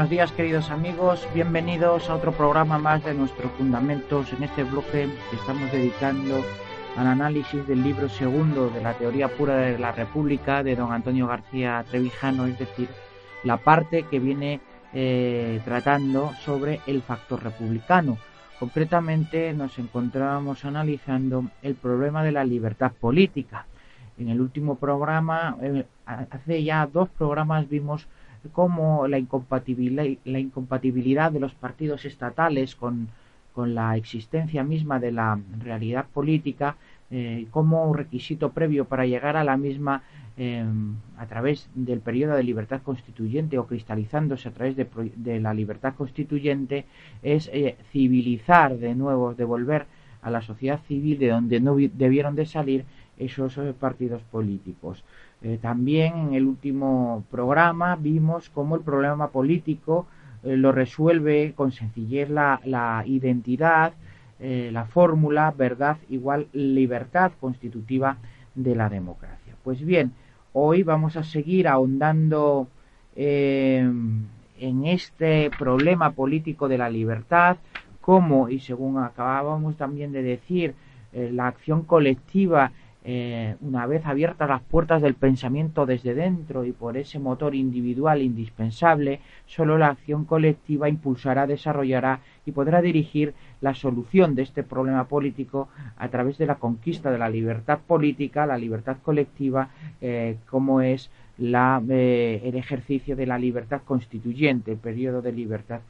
Buenos días queridos amigos, bienvenidos a otro programa más de nuestros fundamentos en este bloque que estamos dedicando al análisis del libro segundo de la teoría pura de la República de don Antonio García Trevijano, es decir, la parte que viene eh, tratando sobre el factor republicano. Concretamente nos encontrábamos analizando el problema de la libertad política. En el último programa, eh, hace ya dos programas vimos cómo la incompatibilidad, la incompatibilidad de los partidos estatales con, con la existencia misma de la realidad política eh, como requisito previo para llegar a la misma eh, a través del periodo de libertad constituyente o cristalizándose a través de, de la libertad constituyente es eh, civilizar de nuevo, devolver a la sociedad civil de donde no debieron de salir esos eh, partidos políticos. Eh, también en el último programa vimos cómo el problema político eh, lo resuelve con sencillez la, la identidad, eh, la fórmula verdad igual libertad constitutiva de la democracia. Pues bien, hoy vamos a seguir ahondando en este problema político de la libertad, como, y según acabábamos también de decir, la acción colectiva eh, una vez abiertas las puertas del pensamiento desde dentro y por ese motor individual indispensable, solo la acción colectiva impulsará, desarrollará y podrá dirigir la solución de este problema político a través de la conquista de la libertad política, la libertad colectiva, eh, como es la, eh, el ejercicio de la libertad constituyente, el periodo de libertad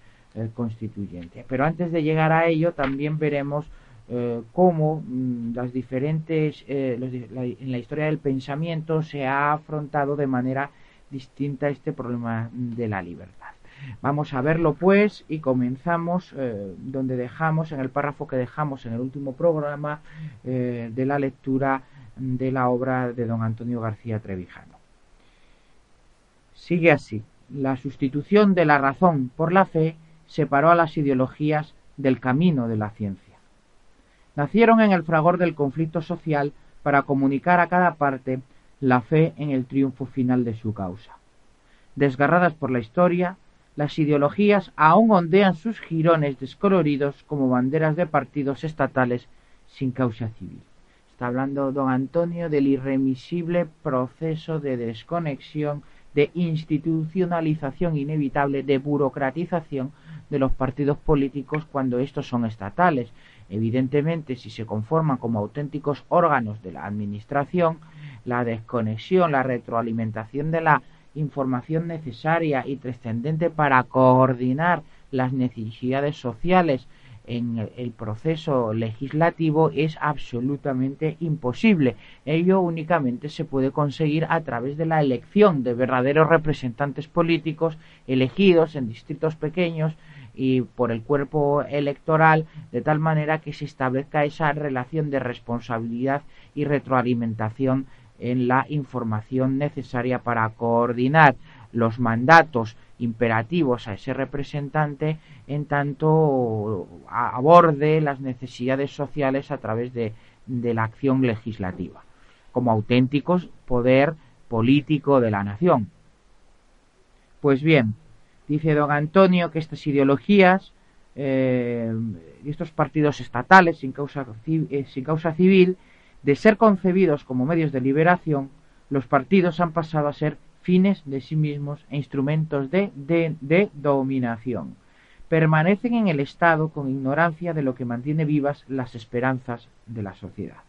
constituyente. Pero antes de llegar a ello, también veremos eh, cómo mm, las diferentes eh, en la historia del pensamiento se ha afrontado de manera distinta este problema de la libertad. Vamos a verlo pues y comenzamos eh, donde dejamos, en el párrafo que dejamos en el último programa de la lectura de la obra de don Antonio García Trevijano. Sigue así. La sustitución de la razón por la fe separó a las ideologías del camino de la ciencia nacieron en el fragor del conflicto social para comunicar a cada parte la fe en el triunfo final de su causa. Desgarradas por la historia, las ideologías aún ondean sus jirones descoloridos como banderas de partidos estatales sin causa civil. Está hablando don Antonio del irremisible proceso de desconexión, de institucionalización inevitable, de burocratización de los partidos políticos cuando estos son estatales, Evidentemente, si se conforman como auténticos órganos de la Administración, la desconexión, la retroalimentación de la información necesaria y trascendente para coordinar las necesidades sociales en el proceso legislativo es absolutamente imposible. Ello únicamente se puede conseguir a través de la elección de verdaderos representantes políticos elegidos en distritos pequeños y por el cuerpo electoral de tal manera que se establezca esa relación de responsabilidad y retroalimentación en la información necesaria para coordinar los mandatos imperativos a ese representante en tanto aborde las necesidades sociales a través de, de la acción legislativa como auténticos poder político de la nación. Pues bien, Dice don Antonio que estas ideologías eh, estos partidos estatales sin causa, eh, sin causa civil, de ser concebidos como medios de liberación, los partidos han pasado a ser fines de sí mismos e instrumentos de, dominación. Permanecen en el Estado con ignorancia de lo que mantiene vivas las esperanzas de la sociedad.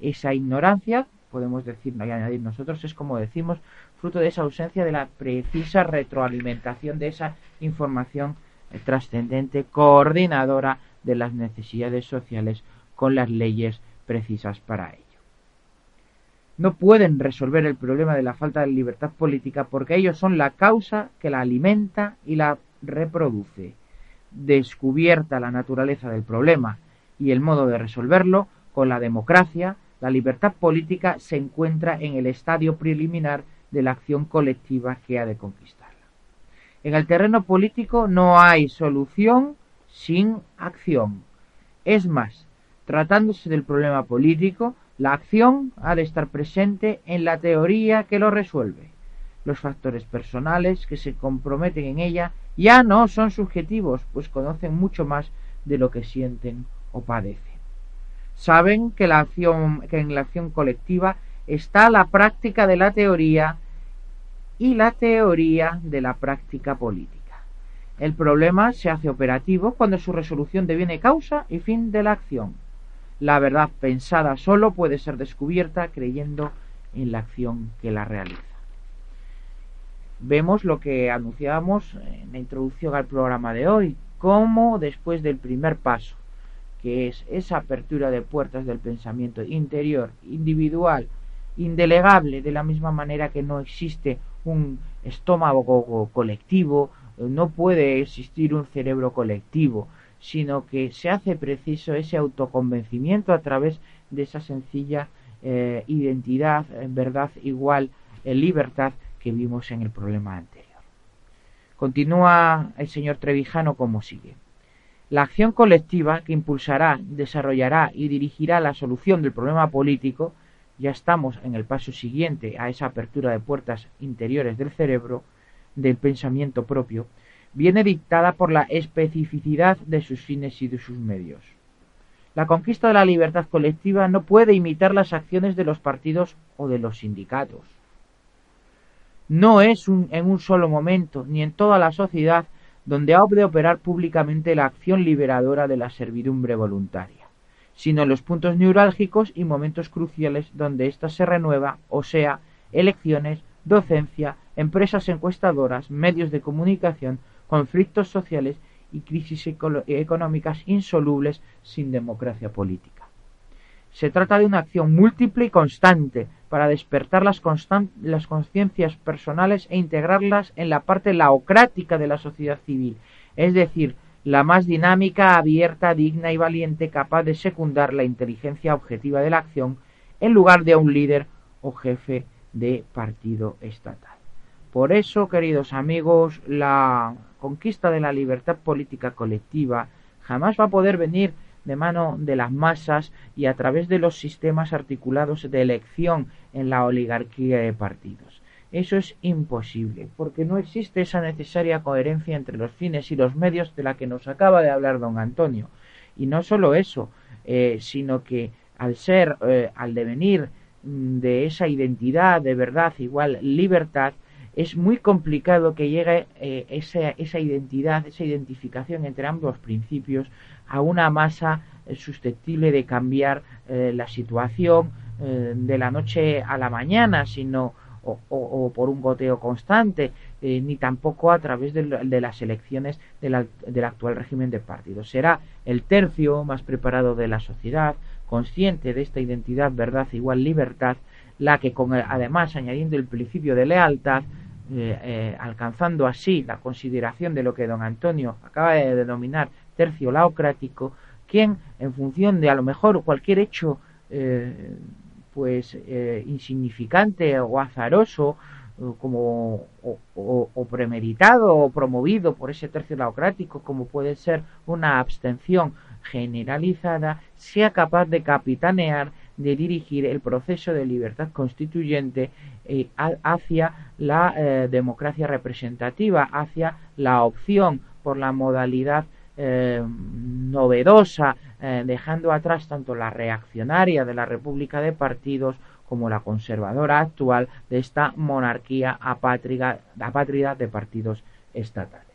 Esa ignorancia podemos decir, hay añadir nosotros, es como decimos, fruto de esa ausencia de la precisa retroalimentación de esa información eh, trascendente, coordinadora de las necesidades sociales con las leyes precisas para ello. No pueden resolver el problema de la falta de libertad política porque ellos son la causa que la alimenta y la reproduce. Descubierta la naturaleza del problema y el modo de resolverlo, con la democracia, la libertad política se encuentra en el estadio preliminar de la acción colectiva que ha de conquistarla. En el terreno político no hay solución sin acción. Es más, tratándose del problema político, la acción ha de estar presente en la teoría que lo resuelve. Los factores personales que se comprometen en ella ya no son subjetivos, pues conocen mucho más de lo que sienten o padecen. Saben que, en la acción colectiva está la práctica de la teoría y la teoría de la práctica política. El problema se hace operativo cuando su resolución deviene causa y fin de la acción. La verdad pensada solo puede ser descubierta creyendo en la acción que la realiza. Vemos lo que anunciábamos en la introducción al programa de hoy, cómo después del primer paso, que es esa apertura de puertas del pensamiento interior, individual, indelegable, de la misma manera que no existe un estómago colectivo, no puede existir un cerebro colectivo, sino que se hace preciso ese autoconvencimiento a través de esa sencilla eh, identidad, en verdad igual, en libertad que vimos en el problema anterior. Continúa el señor Trevijano como sigue. La acción colectiva que impulsará, desarrollará y dirigirá la solución del problema político, ya estamos en el paso siguiente a esa apertura de puertas interiores del cerebro, del pensamiento propio, viene dictada por la especificidad de sus fines y de sus medios. La conquista de la libertad colectiva no puede imitar las acciones de los partidos o de los sindicatos. No es en un solo momento, ni en toda la sociedad, donde ha de operar públicamente la acción liberadora de la servidumbre voluntaria, sino en los puntos neurálgicos y momentos cruciales donde ésta se renueva, o sea, elecciones, docencia, empresas encuestadoras, medios de comunicación, conflictos sociales y crisis económicas insolubles sin democracia política. Se trata de una acción múltiple y constante para despertar las, las conciencias personales e integrarlas en la parte laocrática de la sociedad civil, es decir, la más dinámica, abierta, digna y valiente, capaz de secundar la inteligencia objetiva de la acción en lugar de un líder o jefe de partido estatal. Por eso, queridos amigos, la conquista de la libertad política colectiva jamás va a poder venir de mano de las masas y a través de los sistemas articulados de elección en la oligarquía de partidos. Eso es imposible, porque no existe esa necesaria coherencia entre los fines y los medios de la que nos acaba de hablar don Antonio. Y no solo eso, eh, sino que al ser, eh, al devenir mm, de esa identidad de verdad igual libertad, es muy complicado que llegue eh, esa, esa, identidad, esa identificación entre ambos principios a una masa eh, susceptible de cambiar eh, la situación de la noche a la mañana, sino o, por un goteo constante, ni tampoco a través de, las elecciones del, del actual régimen de partidos. Será el tercio más preparado de la sociedad, consciente de esta identidad, verdad, igual libertad, la que con además añadiendo el principio de lealtad eh, eh, alcanzando así la consideración de lo que don Antonio acaba de denominar tercio laocrático, quien en función de a lo mejor cualquier hecho eh, pues insignificante o azaroso como o, premeditado o promovido por ese tercio laocrático como puede ser una abstención generalizada sea capaz de capitanear de dirigir el proceso de libertad constituyente eh, hacia la eh, democracia representativa, hacia la opción por la modalidad eh, novedosa, dejando atrás tanto la reaccionaria de la República de Partidos como la conservadora actual de esta monarquía apátrida, apátrida de partidos estatales.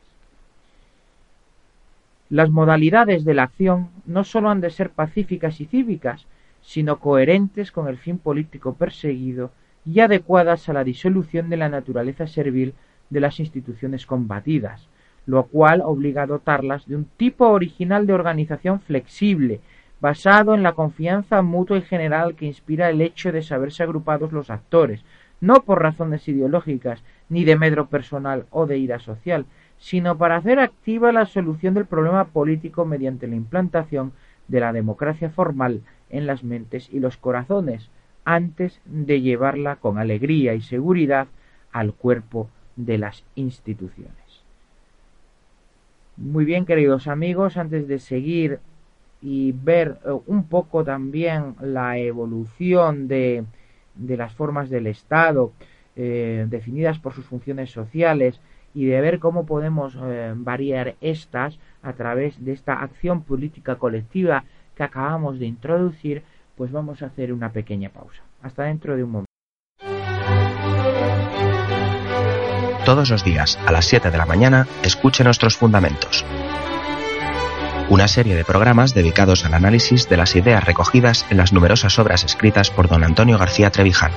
Las modalidades de la acción no sólo han de ser pacíficas y cívicas, sino coherentes con el fin político perseguido y adecuadas a la disolución de la naturaleza servil de las instituciones combatidas, lo cual obliga a dotarlas de un tipo original de organización flexible, basado en la confianza mutua y general que inspira el hecho de saberse agrupados los actores, no por razones ideológicas, ni de medro personal o de ira social, sino para hacer activa la solución del problema político mediante la implantación de la democracia formal en las mentes y los corazones, antes de llevarla con alegría y seguridad al cuerpo de las instituciones. Muy bien, queridos amigos, antes de seguir y ver eh, un poco también la evolución de, de las formas del Estado eh, definidas por sus funciones sociales y de ver cómo podemos eh, variar estas a través de esta acción política colectiva que acabamos de introducir, pues vamos a hacer una pequeña pausa. Hasta dentro de un momento. Todos los días a las 7 de la mañana escuche nuestros fundamentos. Una serie de programas dedicados al análisis de las ideas recogidas en las numerosas obras escritas por don Antonio García Trevijano.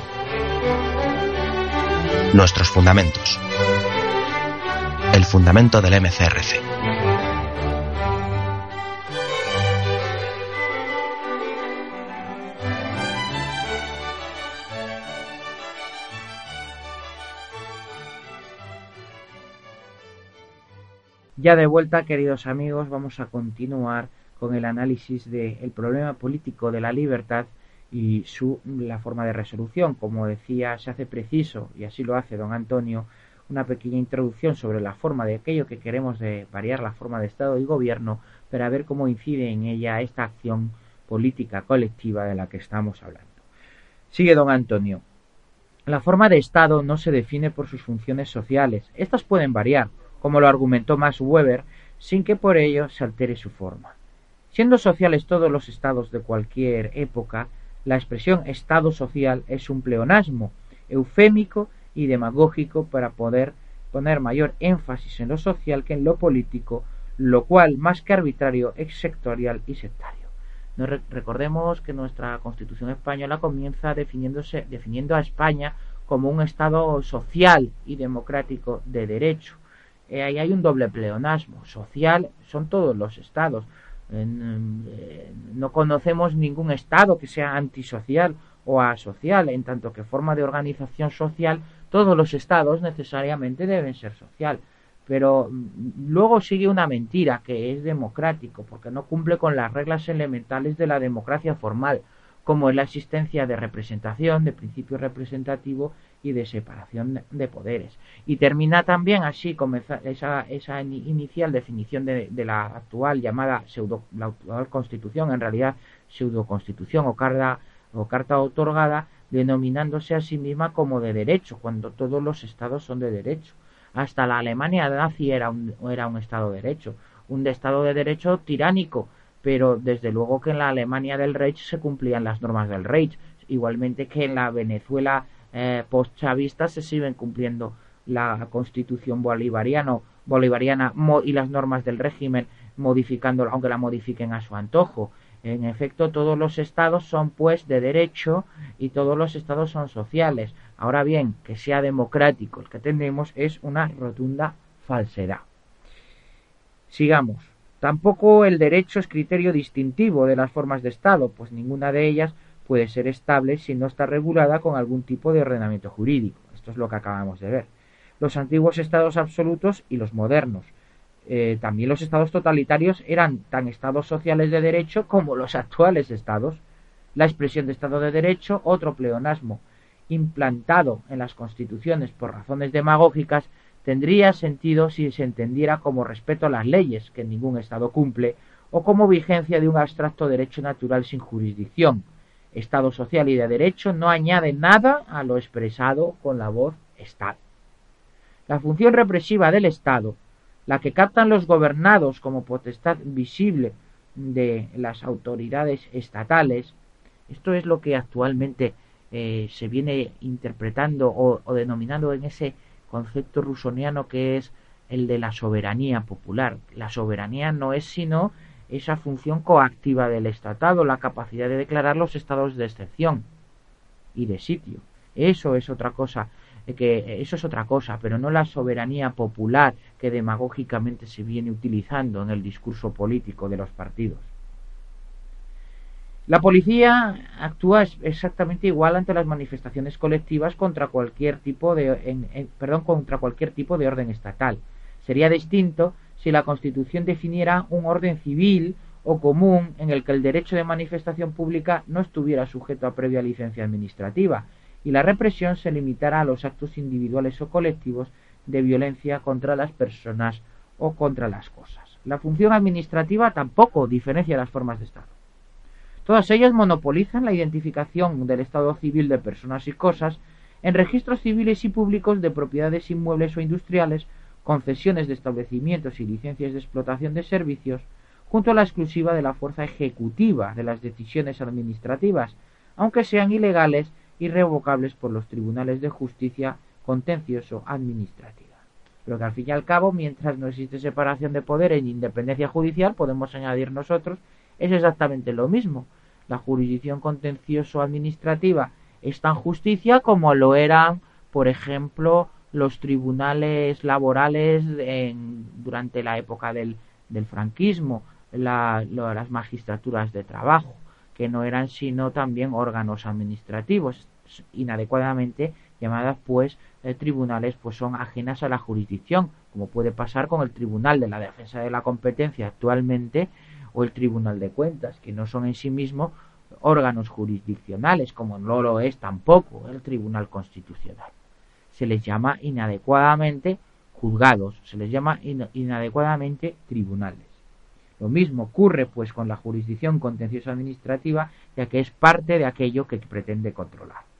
Nuestros fundamentos. El fundamento del MCRC. Ya de vuelta, queridos amigos, vamos a continuar con el análisis del problema político de la libertad y su la forma de resolución. Como decía, se hace preciso, y así lo hace don Antonio, una pequeña introducción sobre la forma de aquello que queremos de variar la forma de Estado y gobierno, para ver cómo incide en ella esta acción política colectiva de la que estamos hablando. Sigue don Antonio. La forma de Estado no se define por sus funciones sociales. Estas pueden variar, como lo argumentó Max Weber, sin que por ello se altere su forma. Siendo sociales todos los estados de cualquier época, la expresión estado social es un pleonasmo, eufémico y demagógico para poder poner mayor énfasis en lo social que en lo político, lo cual más que arbitrario es sectorial y sectario. recordemos que nuestra Constitución española comienza definiéndose, definiendo a España como un Estado social y democrático de derecho, eh, ahí hay un doble pleonasmo. Social son todos los estados. No conocemos ningún estado que sea antisocial o asocial, en tanto que forma de organización social, todos los estados necesariamente deben ser social. Pero mm, luego sigue una mentira que es democrático, porque no cumple con las reglas elementales de la democracia formal, como es la existencia de representación, de principio representativo y de separación de poderes. Y termina también así esa, esa inicial definición de, la actual llamada pseudo, la actual constitución, en realidad pseudo constitución o carta, o carta otorgada, denominándose a sí misma como de derecho, cuando todos los estados son de derecho. Hasta la Alemania nazi era un, era un estado de derecho, un estado de derecho tiránico, pero desde luego que en la Alemania del Reich se cumplían las normas del Reich, igualmente que en la Venezuela eh, post-chavista se siguen cumpliendo la constitución bolivariano, bolivariana y las normas del régimen modificando, aunque la modifiquen a su antojo. En efecto, todos los estados son pues de derecho y todos los estados son sociales. Ahora bien, que sea democrático el que tenemos es una rotunda falsedad. Sigamos. Tampoco el derecho es criterio distintivo de las formas de Estado, pues ninguna de ellas puede ser estable si no está regulada con algún tipo de ordenamiento jurídico. Esto es lo que acabamos de ver. Los antiguos estados absolutos y los modernos. Eh, también los estados totalitarios eran tan estados sociales de derecho como los actuales estados. La expresión de estado de derecho, otro pleonasmo, implantado en las constituciones por razones demagógicas, tendría sentido si se entendiera como respeto a las leyes que ningún estado cumple o como vigencia de un abstracto derecho natural sin jurisdicción, Estado social y de derecho no añade nada a lo expresado con la voz Estado. La función represiva del Estado, la que captan los gobernados como potestad visible de las autoridades estatales, esto es lo que actualmente eh, se viene interpretando o, o denominando en ese concepto rusoniano que es el de la soberanía popular. La soberanía no es sino esa función coactiva del estatado, la capacidad de declarar los estados de excepción y de sitio. Eso es otra cosa, eh, que eso es otra cosa, pero no la soberanía popular que demagógicamente se viene utilizando en el discurso político de los partidos. La policía actúa exactamente igual ante las manifestaciones colectivas contra cualquier tipo de, perdón, contra cualquier tipo de orden estatal. Sería distinto si la Constitución definiera un orden civil o común en el que el derecho de manifestación pública no estuviera sujeto a previa licencia administrativa y la represión se limitara a los actos individuales o colectivos de violencia contra las personas o contra las cosas. La función administrativa tampoco diferencia las formas de Estado. Todas ellas monopolizan la identificación del estado civil de personas y cosas en registros civiles y públicos de propiedades inmuebles o industriales, concesiones de establecimientos y licencias de explotación de servicios, junto a la exclusiva de la fuerza ejecutiva de las decisiones administrativas, aunque sean ilegales y revocables por los tribunales de justicia contencioso administrativa. Pero que al fin y al cabo, mientras no existe separación de poder en independencia judicial, podemos añadir nosotros es exactamente lo mismo. La jurisdicción contencioso administrativa es tan justicia como lo eran, por ejemplo, los tribunales laborales durante la época del, franquismo, las magistraturas de trabajo, que no eran sino también órganos administrativos inadecuadamente llamadas pues eh, tribunales pues son ajenas a la jurisdicción como puede pasar con el tribunal de la defensa de la competencia actualmente o el Tribunal de Cuentas, que no son en sí mismos órganos jurisdiccionales, como no lo es tampoco el Tribunal Constitucional. Se les llama inadecuadamente juzgados, se les llama inadecuadamente tribunales. Lo mismo ocurre pues con la jurisdicción contenciosa administrativa, ya que es parte de aquello que pretende controlar.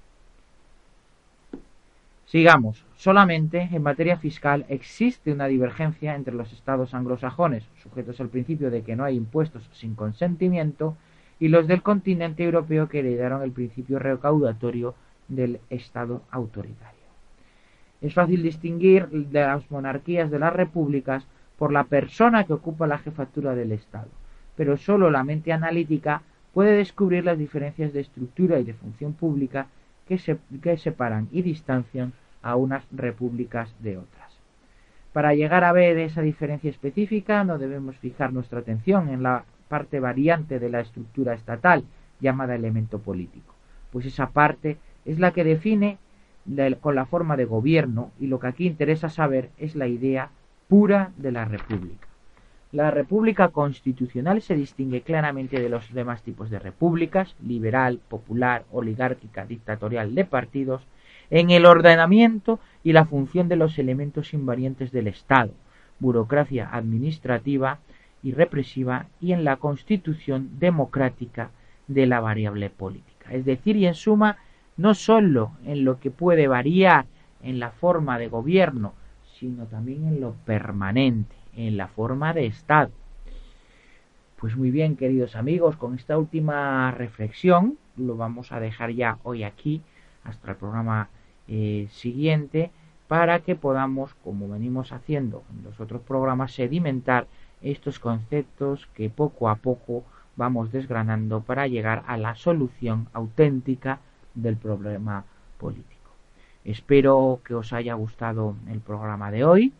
Sigamos. Solamente en materia fiscal existe una divergencia entre los estados anglosajones, sujetos al principio de que no hay impuestos sin consentimiento, y los del continente europeo que heredaron el principio recaudatorio del estado autoritario. Es fácil distinguir de las monarquías de las repúblicas por la persona que ocupa la jefatura del estado, pero sólo la mente analítica puede descubrir las diferencias de estructura y de función pública que, que separan y distancian a unas repúblicas de otras. Para llegar a ver esa diferencia específica no debemos fijar nuestra atención en la parte variante de la estructura estatal llamada elemento político, pues esa parte es la que define con la forma de gobierno y lo que aquí interesa saber es la idea pura de la república. La república constitucional se distingue claramente de los demás tipos de repúblicas, liberal, popular, oligárquica, dictatorial de partidos, en el ordenamiento y la función de los elementos invariantes del Estado, burocracia administrativa y represiva, y en la constitución democrática de la variable política. Es decir, y en suma, no sólo en lo que puede variar en la forma de gobierno, sino también en lo permanente, en la forma de Estado. Pues muy bien, queridos amigos, con esta última reflexión lo vamos a dejar ya hoy aquí hasta el programa eh, siguiente para que podamos, como venimos haciendo en los otros programas, sedimentar estos conceptos que poco a poco vamos desgranando para llegar a la solución auténtica del problema político. Espero que os haya gustado el programa de hoy.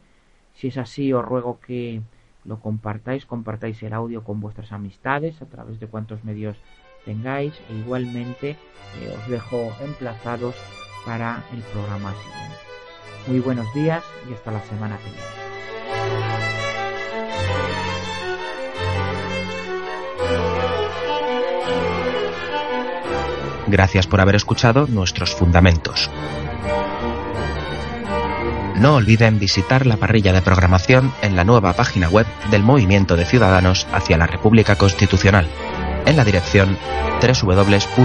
Si es así, os ruego que lo compartáis, compartáis el audio con vuestras amistades a través de cuantos medios tengáis e igualmente eh, os dejo emplazados para el programa siguiente. Muy buenos días y hasta la semana que viene. Gracias por haber escuchado nuestros fundamentos. No olviden visitar la parrilla de programación en la nueva página web del Movimiento de Ciudadanos hacia la República Constitucional, en la dirección www.mcrc.es.